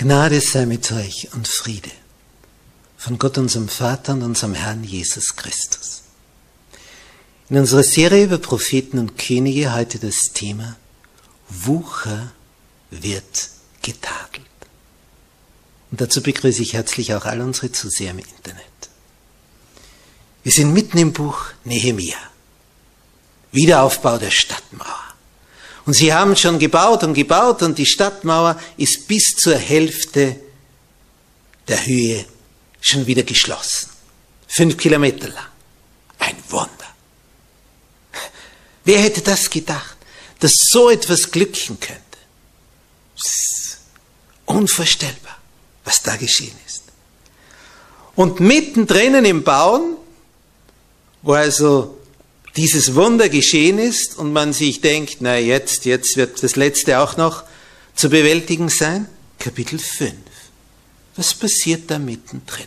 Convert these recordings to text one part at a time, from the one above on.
Gnade sei mit euch und Friede von Gott unserem Vater und unserem Herrn Jesus Christus. In unserer Serie über Propheten und Könige heute das Thema Wucher wird getadelt. Und dazu begrüße ich herzlich auch all unsere Zuseher im Internet. Wir sind mitten im Buch Nehemia. Wiederaufbau der Stadtmauer. Und sie haben schon gebaut und gebaut und die Stadtmauer ist bis zur Hälfte der Höhe schon wieder geschlossen. Fünf Kilometer lang. Ein Wunder. Wer hätte das gedacht, dass so etwas glücken könnte? unvorstellbar, was da geschehen ist. Und mittendrin im Bauen, wo also dieses Wunder geschehen ist und man sich denkt, na jetzt, jetzt wird das letzte auch noch zu bewältigen sein. Kapitel 5. Was passiert da mittendrin?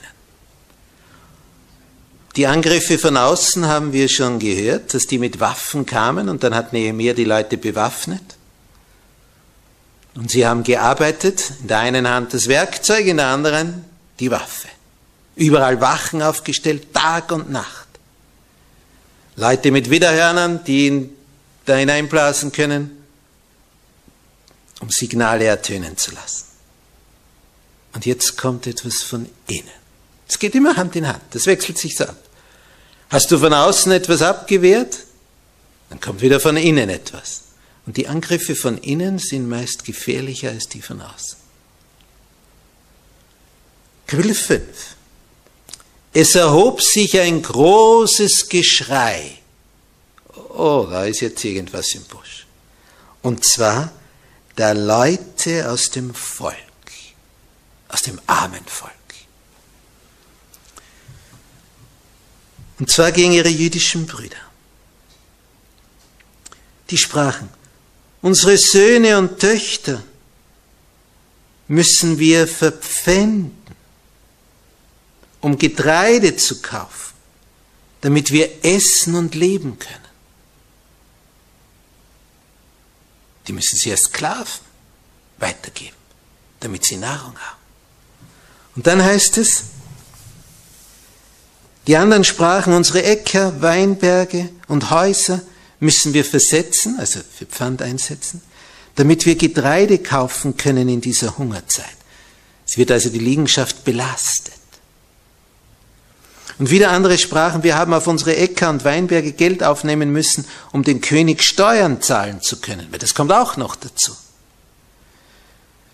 Die Angriffe von außen haben wir schon gehört, dass die mit Waffen kamen und dann hat Nehemiah die Leute bewaffnet. Und sie haben gearbeitet, in der einen Hand das Werkzeug, in der anderen die Waffe. Überall Wachen aufgestellt, Tag und Nacht. Leute mit Widerhörnern, die ihn da hineinblasen können, um Signale ertönen zu lassen. Und jetzt kommt etwas von innen. Es geht immer Hand in Hand, das wechselt sich so ab. Hast du von außen etwas abgewehrt, dann kommt wieder von innen etwas. Und die Angriffe von innen sind meist gefährlicher als die von außen. Kapitel 5. Es erhob sich ein großes Geschrei. Oh, da ist jetzt irgendwas im Busch. Und zwar der Leute aus dem Volk, aus dem armen Volk. Und zwar gegen ihre jüdischen Brüder. Die sprachen, unsere Söhne und Töchter müssen wir verpfänden um Getreide zu kaufen, damit wir essen und leben können. Die müssen sie als Sklaven weitergeben, damit sie Nahrung haben. Und dann heißt es, die anderen sprachen, unsere Äcker, Weinberge und Häuser müssen wir versetzen, also für Pfand einsetzen, damit wir Getreide kaufen können in dieser Hungerzeit. Es wird also die Liegenschaft belastet. Und wieder andere sprachen, wir haben auf unsere Äcker und Weinberge Geld aufnehmen müssen, um dem König Steuern zahlen zu können. Das kommt auch noch dazu.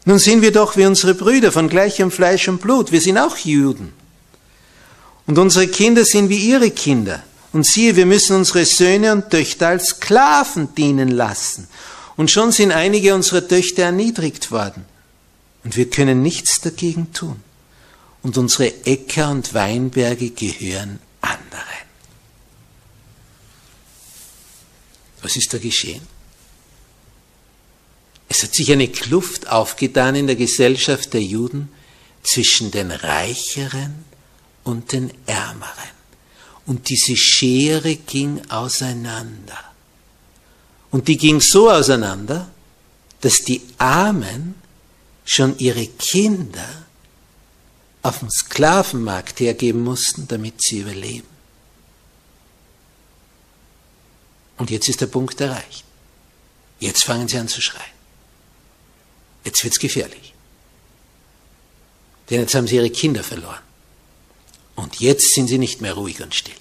Nun sind wir doch wie unsere Brüder von gleichem Fleisch und Blut. Wir sind auch Juden. Und unsere Kinder sind wie ihre Kinder. Und siehe, wir müssen unsere Söhne und Töchter als Sklaven dienen lassen. Und schon sind einige unserer Töchter erniedrigt worden. Und wir können nichts dagegen tun. Und unsere Äcker und Weinberge gehören anderen. Was ist da geschehen? Es hat sich eine Kluft aufgetan in der Gesellschaft der Juden zwischen den Reicheren und den Ärmeren. Und diese Schere ging auseinander. Und die ging so auseinander, dass die Armen schon ihre Kinder auf dem Sklavenmarkt hergeben mussten, damit sie überleben. Und jetzt ist der Punkt erreicht. Jetzt fangen sie an zu schreien. Jetzt wird's gefährlich. Denn jetzt haben sie ihre Kinder verloren. Und jetzt sind sie nicht mehr ruhig und still.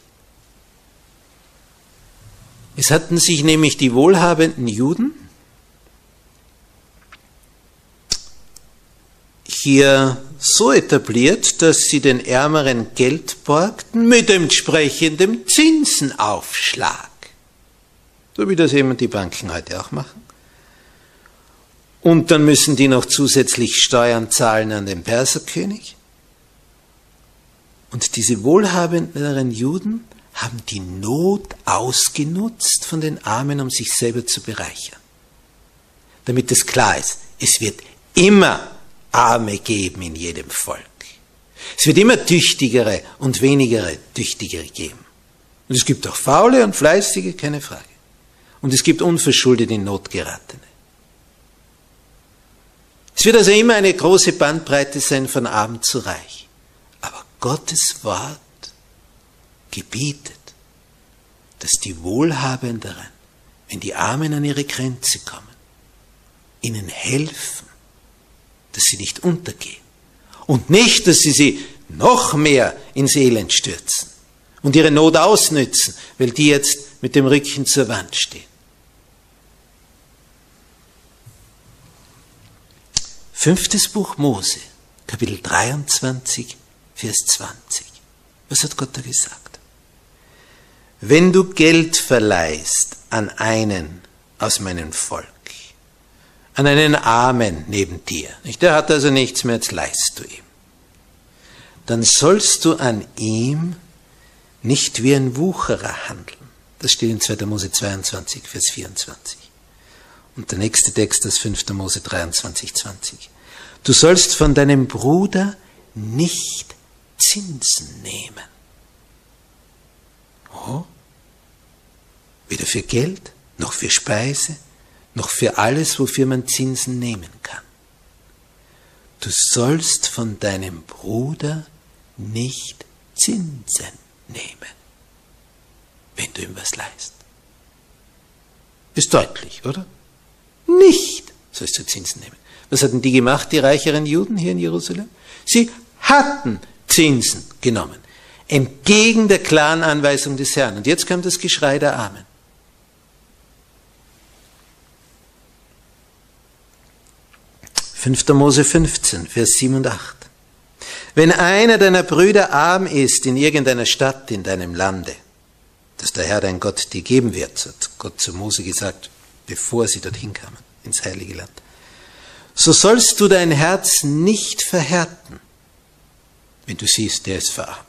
Es hatten sich nämlich die wohlhabenden Juden hier so etabliert, dass sie den Ärmeren Geld borgten mit entsprechendem Zinsenaufschlag. So wie das eben die Banken heute auch machen. Und dann müssen die noch zusätzlich Steuern zahlen an den Perserkönig. Und diese wohlhabenderen Juden haben die Not ausgenutzt von den Armen, um sich selber zu bereichern. Damit es klar ist, es wird immer Arme geben in jedem Volk. Es wird immer tüchtigere und wenigere tüchtigere geben. Und es gibt auch faule und fleißige, keine Frage. Und es gibt unverschuldet in Not geratene. Es wird also immer eine große Bandbreite sein von arm zu reich. Aber Gottes Wort gebietet, dass die Wohlhabenderen, wenn die Armen an ihre Grenze kommen, ihnen helfen, dass sie nicht untergehen. Und nicht, dass sie sie noch mehr ins Elend stürzen und ihre Not ausnützen, weil die jetzt mit dem Rücken zur Wand stehen. Fünftes Buch Mose, Kapitel 23, Vers 20. Was hat Gott da gesagt? Wenn du Geld verleihst an einen aus meinem Volk, an einen Armen neben dir, der hat also nichts mehr, jetzt leist du ihm, dann sollst du an ihm nicht wie ein Wucherer handeln. Das steht in 2. Mose 22, Vers 24. Und der nächste Text ist 5. Mose 23, 20. Du sollst von deinem Bruder nicht Zinsen nehmen. Oh, weder für Geld, noch für Speise, noch für alles, wofür man Zinsen nehmen kann. Du sollst von deinem Bruder nicht Zinsen nehmen, wenn du ihm was leist. Ist deutlich, oder? Nicht sollst du Zinsen nehmen. Was hatten die gemacht, die reicheren Juden hier in Jerusalem? Sie hatten Zinsen genommen. Entgegen der klaren Anweisung des Herrn. Und jetzt kommt das Geschrei der Armen. Fünfter Mose 15, Vers 7 und 8. Wenn einer deiner Brüder arm ist in irgendeiner Stadt in deinem Lande, das der Herr dein Gott dir geben wird, hat Gott zu Mose gesagt, bevor sie dorthin kamen, ins heilige Land, so sollst du dein Herz nicht verhärten, wenn du siehst, der ist verarmt.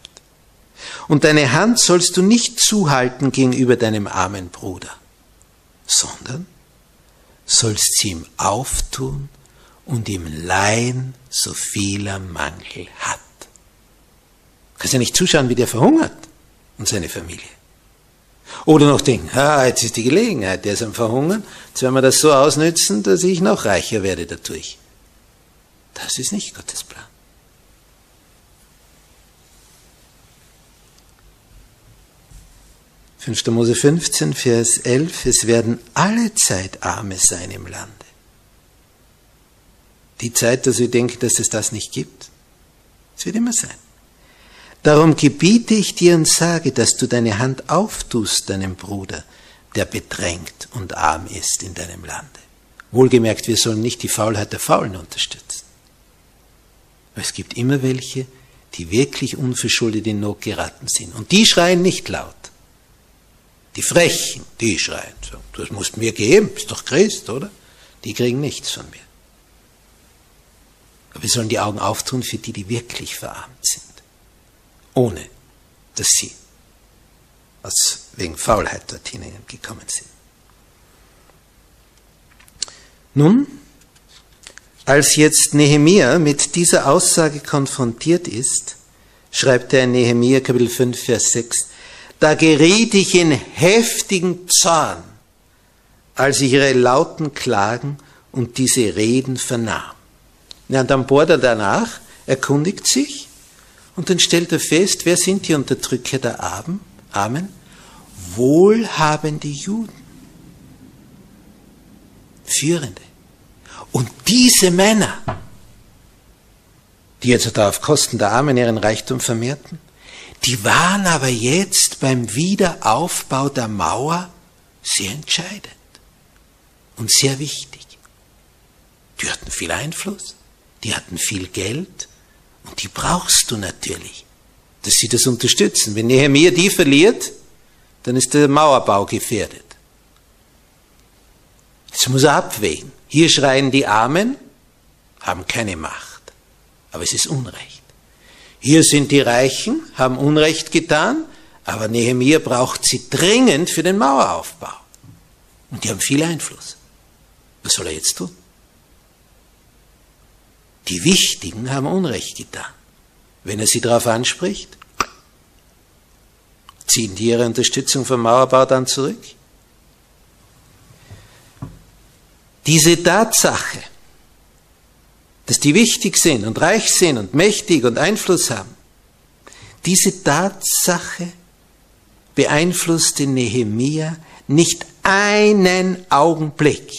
Und deine Hand sollst du nicht zuhalten gegenüber deinem armen Bruder, sondern sollst sie ihm auftun und ihm leihen, so viel er Mangel hat. Du kannst ja nicht zuschauen, wie der verhungert und seine Familie. Oder noch denken, ah, jetzt ist die Gelegenheit, der ist am Verhungern, jetzt werden wir das so ausnützen, dass ich noch reicher werde dadurch. Das ist nicht Gottes Plan. 5. Mose 15, Vers 11, es werden alle Zeit Arme sein im Lande. Die Zeit, dass wir denken, dass es das nicht gibt, es wird immer sein. Darum gebiete ich dir und sage, dass du deine Hand auftust deinem Bruder, der bedrängt und arm ist in deinem Lande. Wohlgemerkt, wir sollen nicht die Faulheit der Faulen unterstützen. Aber es gibt immer welche, die wirklich unverschuldet in Not geraten sind. Und die schreien nicht laut. Die Frechen, die schreien. Das musst mir geben, bist doch Christ, oder? Die kriegen nichts von mir. Aber wir sollen die Augen auftun für die, die wirklich verarmt sind. Ohne, dass sie aus, wegen Faulheit dorthin gekommen sind. Nun, als jetzt Nehemia mit dieser Aussage konfrontiert ist, schreibt er in Nehemia Kapitel 5, Vers 6, da geriet ich in heftigen Zorn, als ich ihre lauten Klagen und diese Reden vernahm. Ja, und dann bohrt er danach, erkundigt sich und dann stellt er fest, wer sind die Unterdrücker der Armen? Amen. Wohlhabende Juden. Führende. Und diese Männer, die jetzt da auf Kosten der Armen ihren Reichtum vermehrten, die waren aber jetzt beim Wiederaufbau der Mauer sehr entscheidend und sehr wichtig. Die hatten viel Einfluss, die hatten viel Geld und die brauchst du natürlich, dass sie das unterstützen. Wenn Nehemiah die verliert, dann ist der Mauerbau gefährdet. Jetzt muss er abwägen. Hier schreien die Armen, haben keine Macht, aber es ist Unrecht. Hier sind die Reichen, haben Unrecht getan, aber Nehemiah braucht sie dringend für den Maueraufbau. Und die haben viel Einfluss. Was soll er jetzt tun? Die Wichtigen haben Unrecht getan. Wenn er sie darauf anspricht, ziehen die ihre Unterstützung vom Mauerbau dann zurück? Diese Tatsache, dass die wichtig sind und reich sind und mächtig und Einfluss haben, diese Tatsache beeinflusste Nehemia nicht einen Augenblick.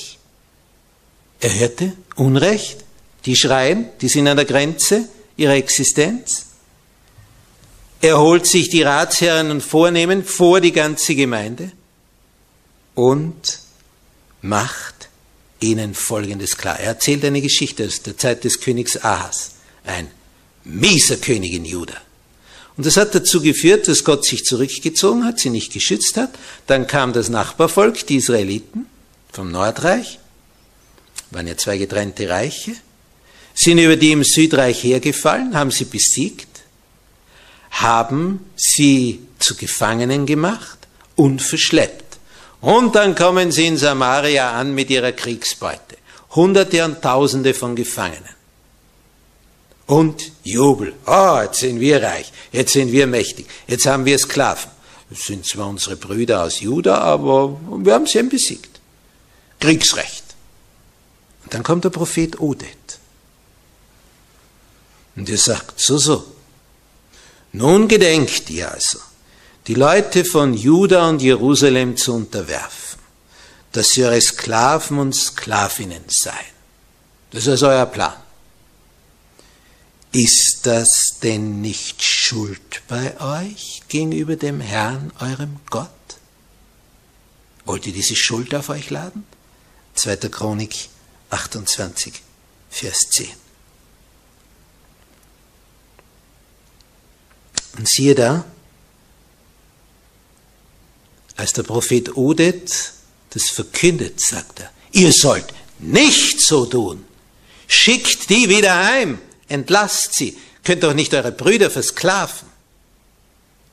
Er hörte Unrecht, die schreien, die sind an der Grenze ihrer Existenz. Er holt sich die Ratsherren und Vornehmen vor die ganze Gemeinde und macht ihnen Folgendes klar. Er erzählt eine Geschichte aus der Zeit des Königs Ahas, ein mieser König in Juda. Und das hat dazu geführt, dass Gott sich zurückgezogen hat, sie nicht geschützt hat. Dann kam das Nachbarvolk, die Israeliten vom Nordreich, waren ja zwei getrennte Reiche, sind über die im Südreich hergefallen, haben sie besiegt, haben sie zu Gefangenen gemacht und verschleppt. Und dann kommen sie in Samaria an mit ihrer Kriegsbeute. Hunderte und Tausende von Gefangenen. Und Jubel. Oh, jetzt sind wir reich. Jetzt sind wir mächtig. Jetzt haben wir Sklaven. Das sind zwar unsere Brüder aus Juda, aber wir haben sie eben besiegt. Kriegsrecht. Und dann kommt der Prophet Odet. Und er sagt, so, so. Nun gedenkt ihr also, die Leute von Juda und Jerusalem zu unterwerfen, dass sie eure Sklaven und Sklavinnen seien. Das ist euer Plan. Ist das denn nicht Schuld bei euch gegenüber dem Herrn, eurem Gott? Wollt ihr diese Schuld auf euch laden? 2. Chronik 28, Vers 10. Und siehe da, als der Prophet Odet das verkündet, sagt er, ihr sollt nicht so tun. Schickt die wieder heim, entlasst sie. Könnt doch nicht eure Brüder versklaven.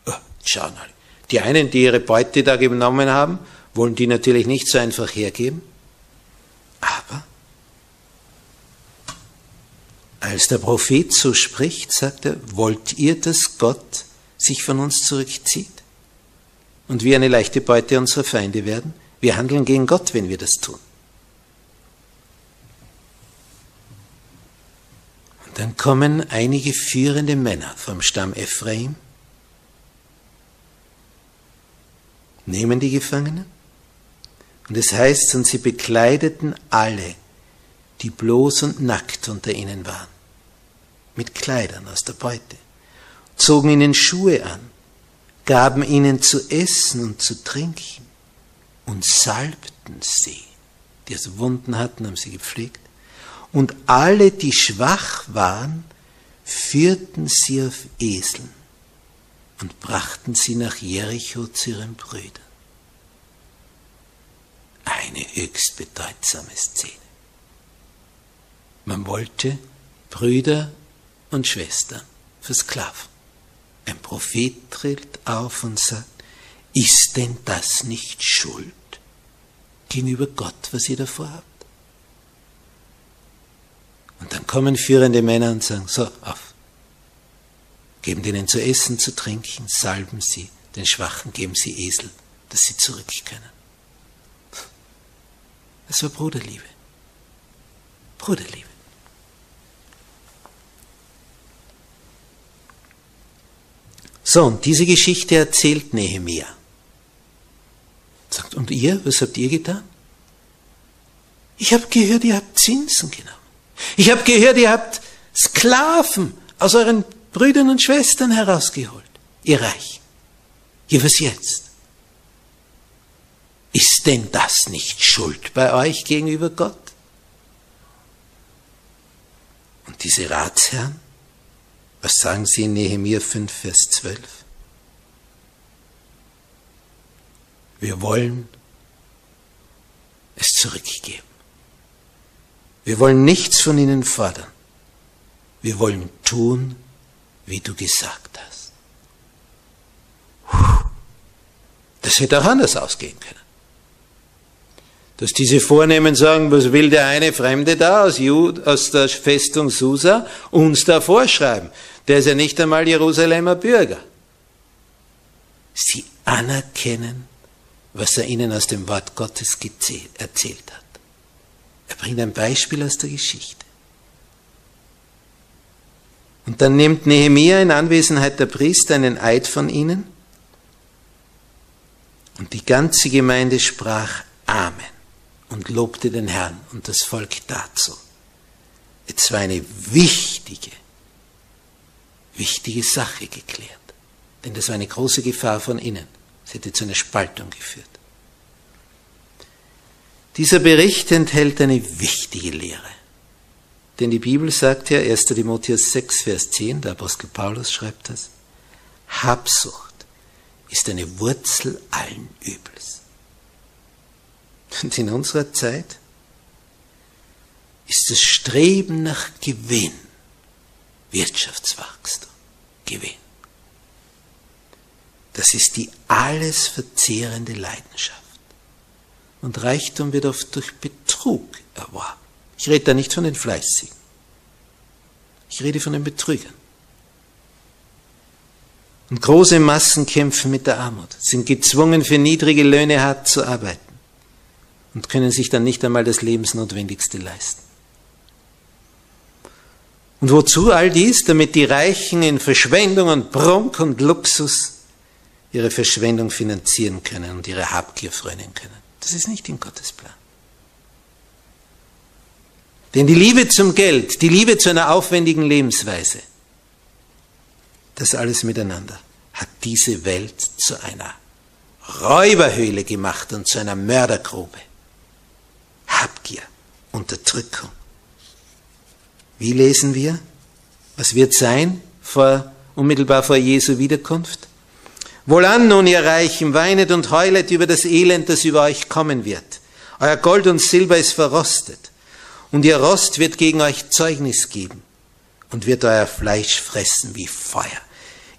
Oh, schau mal. Die einen, die ihre Beute da genommen haben, wollen die natürlich nicht so einfach hergeben. Aber als der Prophet so spricht, sagt er, wollt ihr, dass Gott sich von uns zurückzieht? und wir eine leichte Beute unserer Feinde werden. Wir handeln gegen Gott, wenn wir das tun. Und dann kommen einige führende Männer vom Stamm Ephraim, nehmen die Gefangenen und es heißt, und sie bekleideten alle, die bloß und nackt unter ihnen waren, mit Kleidern aus der Beute, zogen ihnen Schuhe an gaben ihnen zu essen und zu trinken und salbten sie. Die also Wunden hatten, haben sie gepflegt. Und alle, die schwach waren, führten sie auf Eseln und brachten sie nach Jericho zu ihren Brüdern. Eine höchst bedeutsame Szene. Man wollte Brüder und Schwestern versklaven. Ein Prophet tritt auf und sagt, ist denn das nicht Schuld gegenüber Gott, was ihr davor habt? Und dann kommen führende Männer und sagen, so, auf. Geben denen zu essen, zu trinken, salben sie, den Schwachen geben sie Esel, dass sie zurück können. Das war Bruderliebe. Bruderliebe. So, und diese Geschichte erzählt Nehemia. Sagt, und ihr, was habt ihr getan? Ich habe gehört, ihr habt Zinsen genommen. Ich habe gehört, ihr habt Sklaven aus euren Brüdern und Schwestern herausgeholt. Ihr Reich. Ja, was jetzt? Ist denn das nicht Schuld bei euch gegenüber Gott? Und diese Ratsherren, was sagen sie in Nehemiah 5, Vers 12? Wir wollen es zurückgeben. Wir wollen nichts von ihnen fordern. Wir wollen tun, wie du gesagt hast. Das hätte auch anders ausgehen können. Dass diese Vornehmen sagen, was will der eine Fremde da aus, Jud, aus der Festung Susa uns da vorschreiben? Der ist ja nicht einmal Jerusalemer Bürger. Sie anerkennen, was er ihnen aus dem Wort Gottes erzählt hat. Er bringt ein Beispiel aus der Geschichte. Und dann nimmt Nehemia in Anwesenheit der Priester einen Eid von ihnen und die ganze Gemeinde sprach Amen und lobte den Herrn und das Volk dazu. Jetzt war eine wichtige, wichtige Sache geklärt. Denn das war eine große Gefahr von innen. Es hätte zu einer Spaltung geführt. Dieser Bericht enthält eine wichtige Lehre. Denn die Bibel sagt ja, 1. Timotheus 6, Vers 10, der Apostel Paulus schreibt das, Habsucht ist eine Wurzel allen Übels. Und in unserer Zeit ist das Streben nach Gewinn, Wirtschaftswachstum, Gewinn. Das ist die alles verzehrende Leidenschaft. Und Reichtum wird oft durch Betrug erworben. Ich rede da nicht von den Fleißigen. Ich rede von den Betrügern. Und große Massen kämpfen mit der Armut, sind gezwungen, für niedrige Löhne hart zu arbeiten und können sich dann nicht einmal das Lebensnotwendigste leisten. Und wozu all dies? Damit die Reichen in Verschwendung und Prunk und Luxus ihre Verschwendung finanzieren können und ihre Habgier frönen können. Das ist nicht in Gottes Plan. Denn die Liebe zum Geld, die Liebe zu einer aufwendigen Lebensweise, das alles miteinander hat diese Welt zu einer Räuberhöhle gemacht und zu einer Mördergrube. Habgier, Unterdrückung. Wie lesen wir? Was wird sein vor, unmittelbar vor Jesu Wiederkunft? Wohlan nun, ihr Reichen, weinet und heulet über das Elend, das über euch kommen wird. Euer Gold und Silber ist verrostet, und ihr Rost wird gegen euch Zeugnis geben und wird euer Fleisch fressen wie Feuer.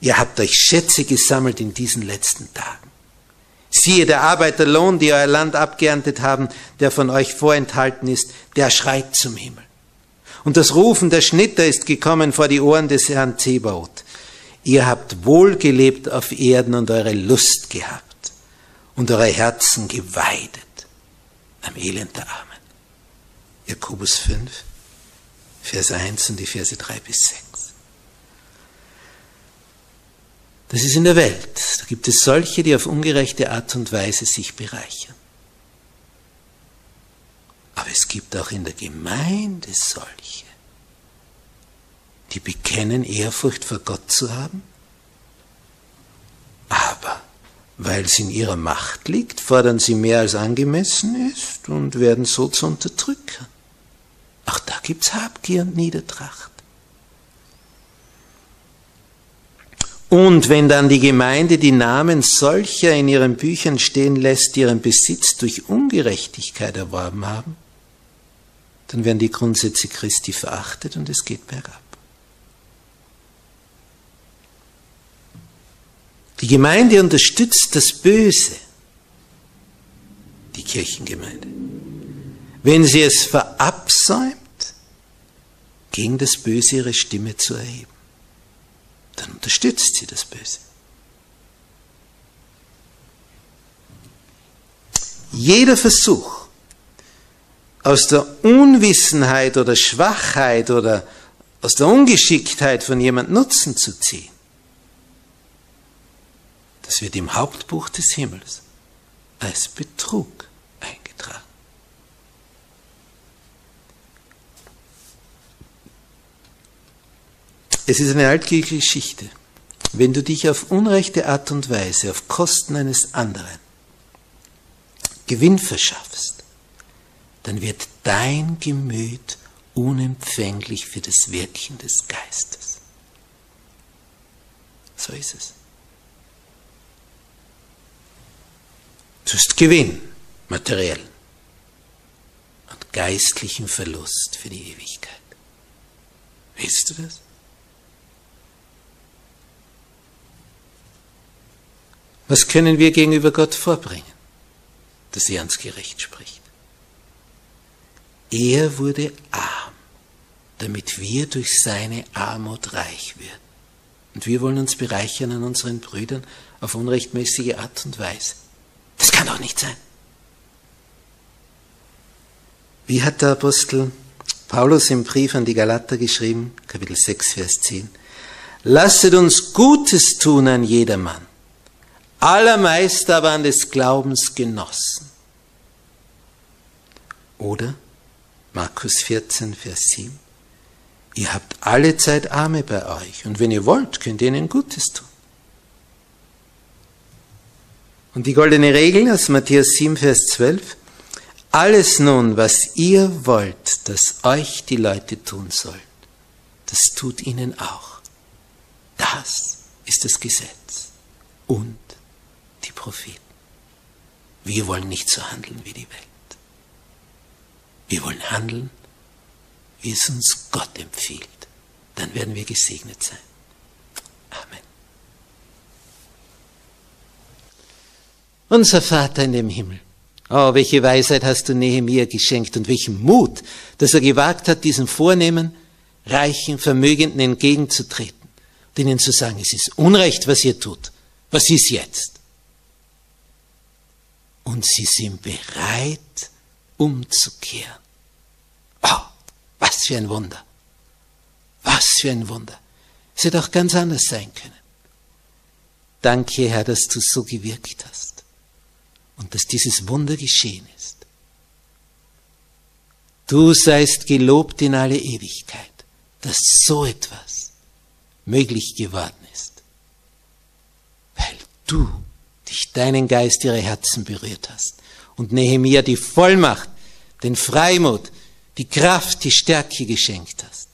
Ihr habt euch Schätze gesammelt in diesen letzten Tagen. Siehe, der Arbeiterlohn, die euer Land abgeerntet haben, der von euch vorenthalten ist, der schreit zum Himmel. Und das Rufen der Schnitter ist gekommen vor die Ohren des Herrn Zebaoth. Ihr habt wohl gelebt auf Erden und eure Lust gehabt und eure Herzen geweidet am Elend der Armen. Jakobus 5, Vers 1 und die Verse 3 bis 6. Das ist in der Welt. Da gibt es solche, die auf ungerechte Art und Weise sich bereichern. Aber es gibt auch in der Gemeinde solche, die bekennen Ehrfurcht vor Gott zu haben, aber weil es in ihrer Macht liegt, fordern sie mehr als angemessen ist und werden so zu Unterdrückern. Auch da gibt's Habgier und Niedertracht. Und wenn dann die Gemeinde die Namen solcher in ihren Büchern stehen lässt, die ihren Besitz durch Ungerechtigkeit erworben haben, dann werden die Grundsätze Christi verachtet und es geht bergab. Die Gemeinde unterstützt das Böse, die Kirchengemeinde. Wenn sie es verabsäumt, gegen das Böse ihre Stimme zu erheben, dann unterstützt sie das Böse. Jeder Versuch, aus der Unwissenheit oder Schwachheit oder aus der Ungeschicktheit von jemand Nutzen zu ziehen, das wird im Hauptbuch des Himmels als Betrug Es ist eine altgriechische Geschichte. Wenn du dich auf unrechte Art und Weise auf Kosten eines anderen Gewinn verschaffst, dann wird dein Gemüt unempfänglich für das Wirken des Geistes. So ist es. Du hast Gewinn, materiell und geistlichen Verlust für die Ewigkeit. Willst du das? Was können wir gegenüber Gott vorbringen, dass er uns gerecht spricht? Er wurde arm, damit wir durch seine Armut reich werden. Und wir wollen uns bereichern an unseren Brüdern auf unrechtmäßige Art und Weise. Das kann doch nicht sein. Wie hat der Apostel Paulus im Brief an die Galater geschrieben, Kapitel 6, Vers 10? Lasset uns Gutes tun an jedermann, allermeist aber an des Glaubens Genossen. Oder Markus 14, Vers 7. Ihr habt alle Zeit Arme bei euch und wenn ihr wollt, könnt ihr ihnen Gutes tun. Und die goldene Regel aus Matthäus 7, Vers 12. Alles nun, was ihr wollt, dass euch die Leute tun sollen, das tut ihnen auch. Das ist das Gesetz und die Propheten. Wir wollen nicht so handeln wie die Welt. Wir wollen handeln, wie es uns Gott empfiehlt. Dann werden wir gesegnet sein. Amen. Unser Vater in dem Himmel. Oh, welche Weisheit hast du Nehemiah geschenkt und welchen Mut, dass er gewagt hat, diesen Vornehmen, Reichen, Vermögenden entgegenzutreten und ihnen zu sagen, es ist Unrecht, was ihr tut. Was ist jetzt? Und sie sind bereit, umzukehren. Oh, was für ein Wunder. Was für ein Wunder. Es hätte auch ganz anders sein können. Danke, Herr, dass du so gewirkt hast und dass dieses Wunder geschehen ist. Du seist gelobt in alle Ewigkeit, dass so etwas möglich geworden ist, weil du dich deinen Geist ihre Herzen berührt hast und Nehemia die Vollmacht, den Freimut, die Kraft, die Stärke geschenkt hast.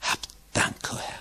Hab Dank, o oh Herr.